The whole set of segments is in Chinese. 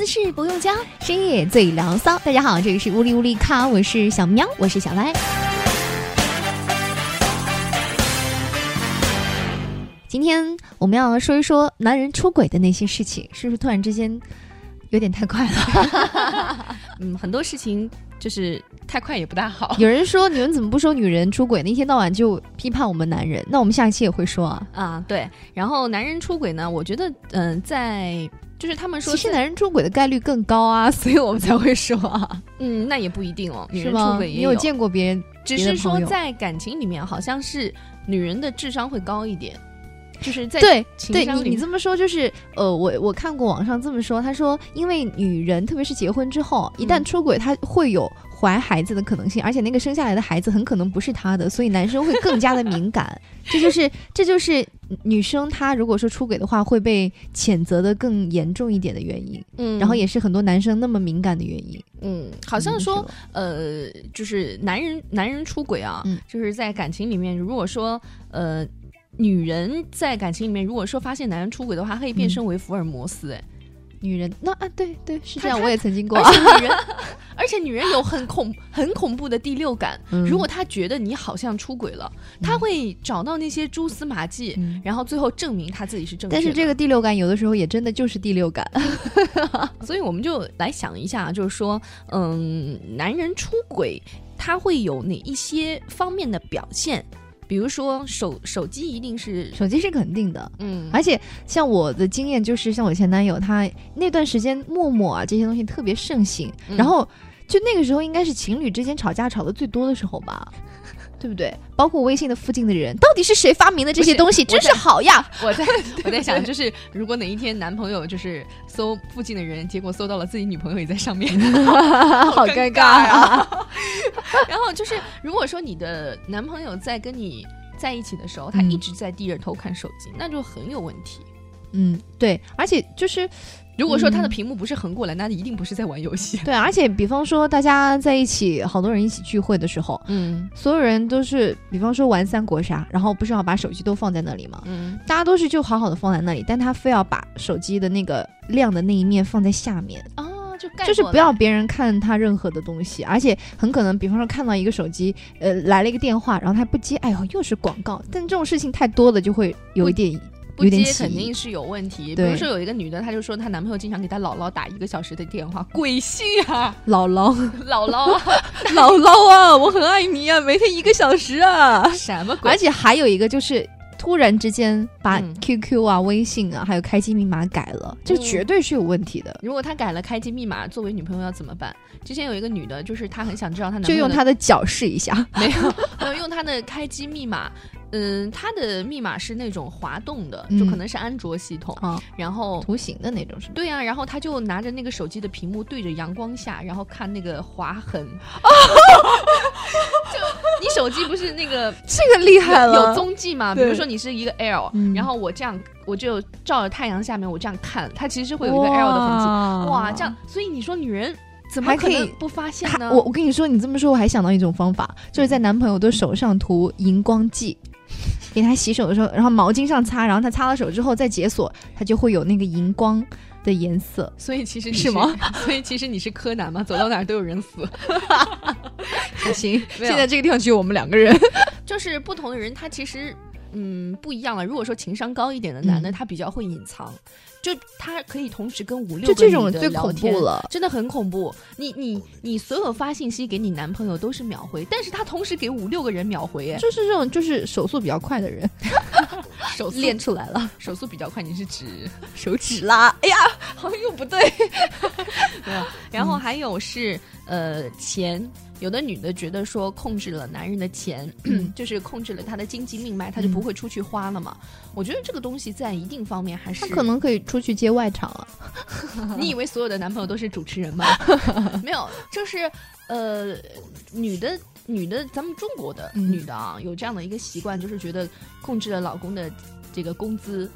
姿势不用教，深夜最聊骚。大家好，这里是乌里乌里卡，我是小喵，我是小歪。今天我们要说一说男人出轨的那些事情，是不是突然之间有点太快了？嗯，很多事情就是太快也不大好。有人说你们怎么不说女人出轨呢？一天到晚就批判我们男人，那我们下一期也会说啊。啊，对。然后男人出轨呢，我觉得，嗯，在就是他们说，其实男人出轨的概率更高啊，所以我们才会说啊。嗯，那也不一定哦，女人出轨也有见过别人，只是说在感情里面，好像是女人的智商会高一点。就是在对对你你这么说就是呃我我看过网上这么说他说因为女人特别是结婚之后一旦出轨她会有怀孩子的可能性而且那个生下来的孩子很可能不是她的所以男生会更加的敏感。这就是这就是女生她如果说出轨的话会被谴责的更严重一点的原因嗯然后也是很多男生那么敏感的原因。嗯好像说呃就是男人男人出轨啊就是在感情里面如果说呃。女人在感情里面，如果说发现男人出轨的话，可以变身为福尔摩斯。哎，女人那啊，对对是这样，我也曾经过。而且女人，而且女人有很恐 很恐怖的第六感。如果她觉得你好像出轨了，她会找到那些蛛丝马迹，然后最后证明她自己是正确。但是这个第六感有的时候也真的就是第六感。所以我们就来想一下，就是说，嗯，男人出轨他会有哪一些方面的表现？比如说手手机一定是手机是肯定的，嗯，而且像我的经验就是，像我前男友他那段时间陌陌啊这些东西特别盛行，然后就那个时候应该是情侣之间吵架吵的最多的时候吧。对不对？包括微信的附近的人，到底是谁发明的这些东西？真是好呀！我在我在想，就是如果哪一天男朋友就是搜附近的人，结果搜到了自己女朋友也在上面，好尴尬啊！然后就是，如果说你的男朋友在跟你在一起的时候，他一直在低着头看手机，那就很有问题。嗯，对，而且就是。如果说他的屏幕不是横过来，那一定不是在玩游戏。对，而且比方说大家在一起，好多人一起聚会的时候，嗯，所有人都是，比方说玩三国杀，然后不是要把手机都放在那里吗？嗯，大家都是就好好的放在那里，但他非要把手机的那个亮的那一面放在下面啊，就就是不要别人看他任何的东西，而且很可能，比方说看到一个手机，呃，来了一个电话，然后他不接，哎呦，又是广告，但这种事情太多了，就会有一点。不接肯定是有问题。比如说有一个女的，她就说她男朋友经常给她姥姥打一个小时的电话，鬼信啊！姥姥，姥姥，姥姥啊！我很爱你啊，每天一个小时啊！什么鬼？而且还有一个就是。突然之间把 QQ 啊、微信啊，还有开机密码改了，这绝对是有问题的。如果他改了开机密码，作为女朋友要怎么办？之前有一个女的，就是她很想知道她男朋友，就用她的脚试一下，没有，没有用她的开机密码。嗯，它的密码是那种滑动的，就可能是安卓系统，然后图形的那种是。对呀，然后他就拿着那个手机的屏幕对着阳光下，然后看那个划痕。就你手机不是那个 这个厉害了，有踪迹吗？比如说你是一个 L，然后我这样我就照着太阳下面，我这样看，它其实会有一个 L 的痕迹。哇，这样，所以你说女人怎么可能不发现呢？我我跟你说，你这么说，我还想到一种方法，就是在男朋友的手上涂荧光剂，给他洗手的时候，然后毛巾上擦，然后他擦了手之后再解锁，他就会有那个荧光。的颜色，所以其实是吗？所以其实你是柯南吗？走到哪儿都有人死。行，现在这个地方只有我们两个人。就是不同的人，他其实嗯不一样了。如果说情商高一点的男的，他比较会隐藏，就他可以同时跟五六个女的聊天，真的很恐怖。你你你所有发信息给你男朋友都是秒回，但是他同时给五六个人秒回，哎，就是这种就是手速比较快的人。手练出来了，手速比较快。你是指手指啦？哎呀，好像又不对。没有，然后还有是呃钱，有的女的觉得说控制了男人的钱，就是控制了他的经济命脉，他就不会出去花了嘛。我觉得这个东西在一定方面还是他可能可以出去接外场了。你以为所有的男朋友都是主持人吗？没有，就是呃女的。女的，咱们中国的女的啊，有这样的一个习惯，就是觉得控制了老公的这个工资，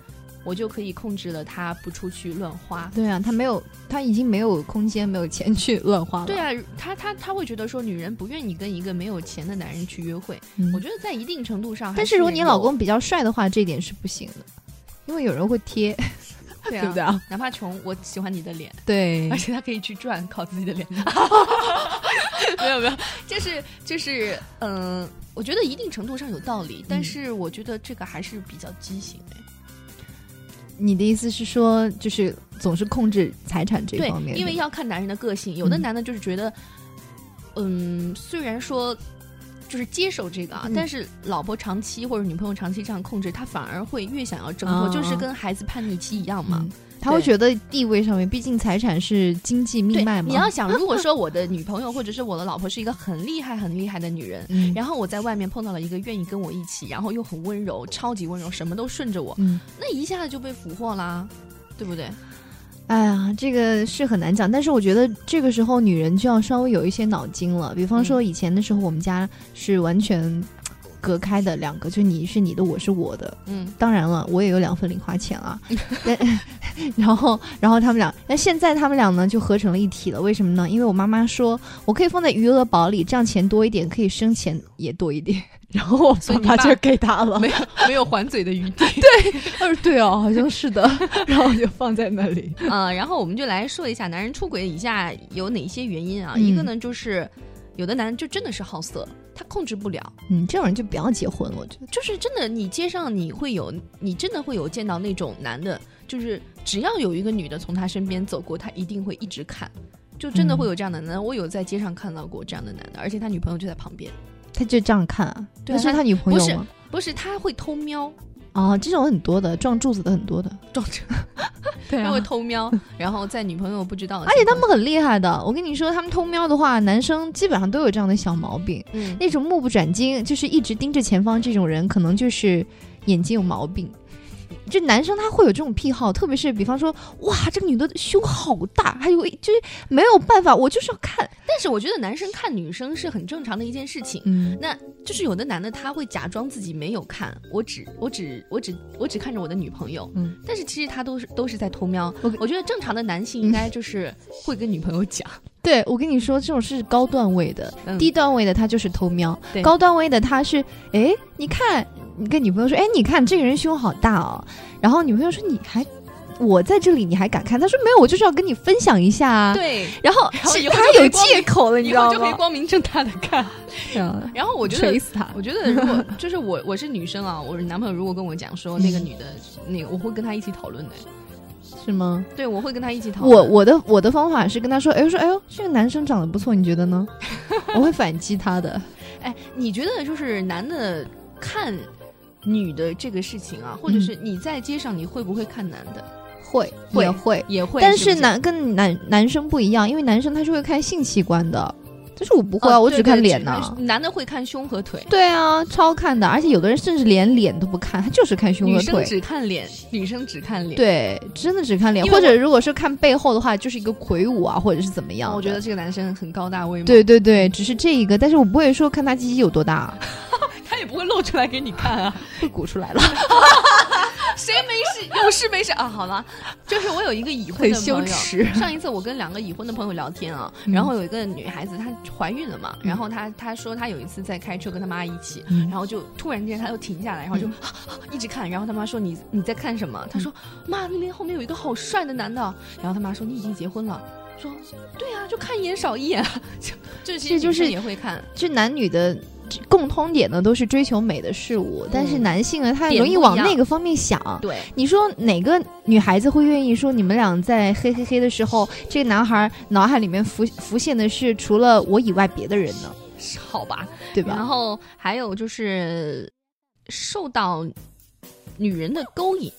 我就可以控制了他不出去乱花。对啊，他没有，他已经没有空间、没有钱去乱花了。对啊，他他他会觉得说，女人不愿意跟一个没有钱的男人去约会。我觉得在一定程度上，但是如果你老公比较帅的话，这点是不行的，因为有人会贴。对 不对啊？哪怕穷，我喜欢你的脸，对，而且他可以去赚，靠自己的脸。没有没有，就是就是，嗯，我觉得一定程度上有道理，但是我觉得这个还是比较畸形哎。你的意思是说，就是总是控制财产这方面？因为要看男人的个性，有的男的就是觉得，嗯，虽然说。就是接受这个啊，但是老婆长期或者女朋友长期这样控制，他反而会越想要挣脱，就是跟孩子叛逆期一样嘛。他会觉得地位上面，毕竟财产是经济命脉嘛。你要想，如果说我的女朋友或者是我的老婆是一个很厉害很厉害的女人，然后我在外面碰到了一个愿意跟我一起，然后又很温柔，超级温柔，什么都顺着我，那一下子就被俘获啦，对不对？哎呀，这个是很难讲，但是我觉得这个时候女人就要稍微有一些脑筋了。比方说以前的时候，我们家是完全隔开的两个，就你是你的，我是我的。嗯，当然了，我也有两份零花钱啊。然后，然后他们俩，那现在他们俩呢就合成了一体了。为什么呢？因为我妈妈说我可以放在余额宝里，这样钱多一点，可以生钱也多一点。然后所以爸就给他了，没有没有还嘴的余地。对，他说对哦，好像是的，然后就放在那里。啊，然后我们就来说一下男人出轨以下有哪些原因啊？一个呢就是有的男人就真的是好色，他控制不了。嗯，这种人就不要结婚了。我觉得就是真的，你街上你会有，你真的会有见到那种男的，就是只要有一个女的从他身边走过，他一定会一直看，就真的会有这样的男的。我有在街上看到过这样的男的，而且他女朋友就在旁边。他就这样看啊？那是他女朋友吗？不是，不是，他会偷瞄。哦，这种很多的，撞柱子的很多的，撞柱，对啊，他会偷瞄，然后在女朋友不知道。而且他们很厉害的，我跟你说，他们偷瞄的话，男生基本上都有这样的小毛病。嗯，那种目不转睛，就是一直盯着前方这种人，可能就是眼睛有毛病。就男生他会有这种癖好，特别是比方说，哇，这个女的胸好大，还有就是没有办法，我就是要看。但是我觉得男生看女生是很正常的一件事情。嗯，那就是有的男的他会假装自己没有看，我只我只我只我只看着我的女朋友。嗯，但是其实他都是都是在偷瞄。我我觉得正常的男性应该就是会跟女朋友讲。对，我跟你说，这种是高段位的，低段位的他就是偷瞄，高段位的他是，哎，你看。你跟女朋友说：“哎，你看这个人胸好大哦。”然后女朋友说：“你还，我在这里，你还敢看？”他说：“没有，我就是要跟你分享一下啊。”对。然后他有借口了，你知道吗？就可以光明正大的看。然后我觉得，锤死他！我觉得如果就是我，我是女生啊，我男朋友如果跟我讲说那个女的，那个我会跟他一起讨论的，是吗？对，我会跟他一起讨论。我我的我的方法是跟他说：“哎，说哎呦，这个男生长得不错，你觉得呢？”我会反击他的。哎，你觉得就是男的看？女的这个事情啊，或者是你在街上，你会不会看男的？会，也会，也会。但是男跟男男生不一样，因为男生他是会看性器官的，但是我不会啊，我只看脸呢。男的会看胸和腿。对啊，超看的，而且有的人甚至连脸都不看，他就是看胸和腿。女生只看脸，女生只看脸。对，真的只看脸，或者如果是看背后的话，就是一个魁梧啊，或者是怎么样。我觉得这个男生很高大威猛。对对对，只是这一个，但是我不会说看他鸡鸡有多大。他也不会露出来给你看啊，会鼓出来了。谁没事？有事没事啊？好了，就是我有一个已婚的朋友。上一次我跟两个已婚的朋友聊天啊，然后有一个女孩子她怀孕了嘛，然后她她说她有一次在开车跟她妈一起，然后就突然间她就停下来，然后就 一直看，然后她妈说你你在看什么？她说妈那边后面有一个好帅的男的，然后她妈说你已经结婚了，说对啊，就看一眼少一眼，就这些就是也会看，就男女的。共通点呢，都是追求美的事物，但是男性呢，他容易往那个方面想。对，你说哪个女孩子会愿意说你们俩在嘿嘿嘿的时候，这个男孩脑海里面浮浮现的是除了我以外别的人呢？好吧，对吧？然后还有就是受到女人的勾引。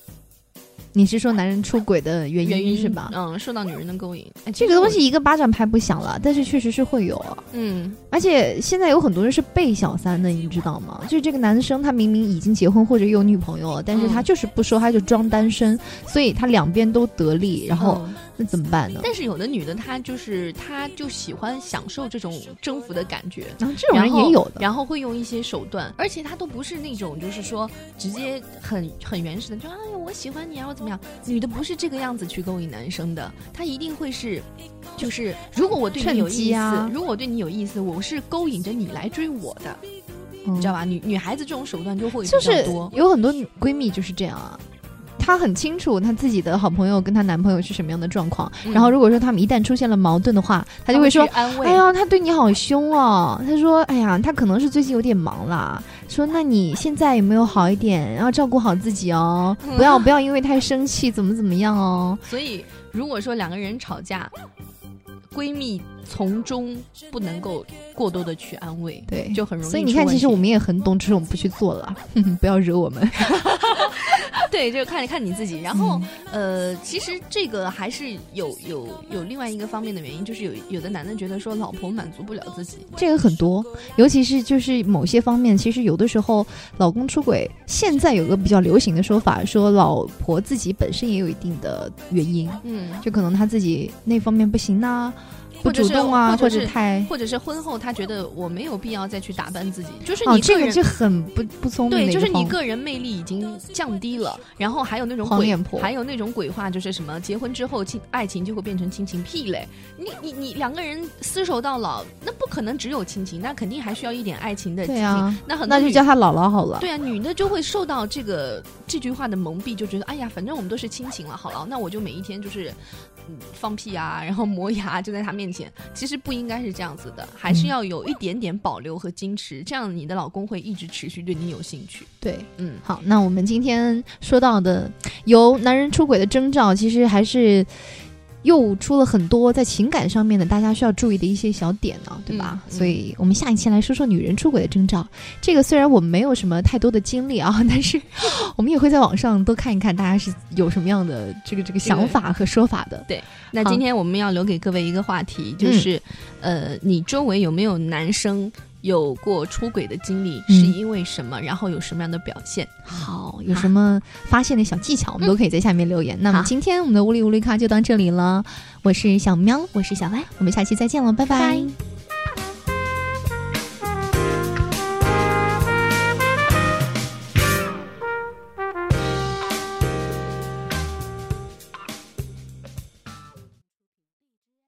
你是说男人出轨的原因是吧？嗯，受到女人的勾引，这个东西一个巴掌拍不响了，但是确实是会有。嗯，而且现在有很多人是被小三的，你知道吗？就是这个男生他明明已经结婚或者有女朋友了，但是他就是不说，他就装单身，所以他两边都得利，然后。那怎么办呢？但是有的女的她就是她就喜欢享受这种征服的感觉，然后这种人也有的，然后会用一些手段，而且她都不是那种就是说直接很很原始的，就哎呀我喜欢你啊我怎么样？女的不是这个样子去勾引男生的，她一定会是，就是如果我对你有意思，如果我对你有意思，我是勾引着你来追我的，你知道吧？女女孩子这种手段就会就是有很多闺蜜就是这样啊。她很清楚她自己的好朋友跟她男朋友是什么样的状况。然后如果说他们一旦出现了矛盾的话，她就会说：“哎呀，他对你好凶哦。”她说：“哎呀，他可能是最近有点忙啦。”说：“那你现在有没有好一点？要照顾好自己哦，不要不要因为太生气，怎么怎么样哦。”所以如果说两个人吵架，闺蜜从中不能够过多的去安慰，对，就很容易。所以你看，其实我们也很懂，只是我们不去做了，不要惹我们。对，就看看你自己。然后，呃，其实这个还是有有有另外一个方面的原因，就是有有的男的觉得说老婆满足不了自己，这个很多，尤其是就是某些方面，其实有的时候老公出轨，现在有个比较流行的说法，说老婆自己本身也有一定的原因，嗯，就可能他自己那方面不行呐。不主动啊，或者太，或者是婚后他觉得我没有必要再去打扮自己，就是你这个就很不不聪明。对，就是你个人魅力已经降低了，然后还有那种鬼，还有那种鬼话，就是什么结婚之后亲爱情就会变成亲情屁嘞。你你你两个人厮守到老，那不可能只有亲情，那肯定还需要一点爱情的。对啊，那很那就叫他姥姥好了。对啊，女的就会受到这个这句话的蒙蔽，就觉得哎呀，反正我们都是亲情了，好了，那我就每一天就是。放屁啊，然后磨牙就在他面前，其实不应该是这样子的，还是要有一点点保留和矜持，这样你的老公会一直持续对你有兴趣。对，嗯，好，那我们今天说到的有男人出轨的征兆，其实还是。又出了很多在情感上面的大家需要注意的一些小点呢，对吧？所以我们下一期来说说女人出轨的征兆。这个虽然我们没有什么太多的经历啊，但是我们也会在网上多看一看，大家是有什么样的这个这个想法和说法的。对，那今天我们要留给各位一个话题，就是呃，你周围有没有男生？有过出轨的经历是因为什么？然后有什么样的表现？好，有什么发现的小技巧，我们都可以在下面留言。那么今天我们的乌力乌力咖就到这里了。我是小喵，我是小歪，我们下期再见了，拜拜。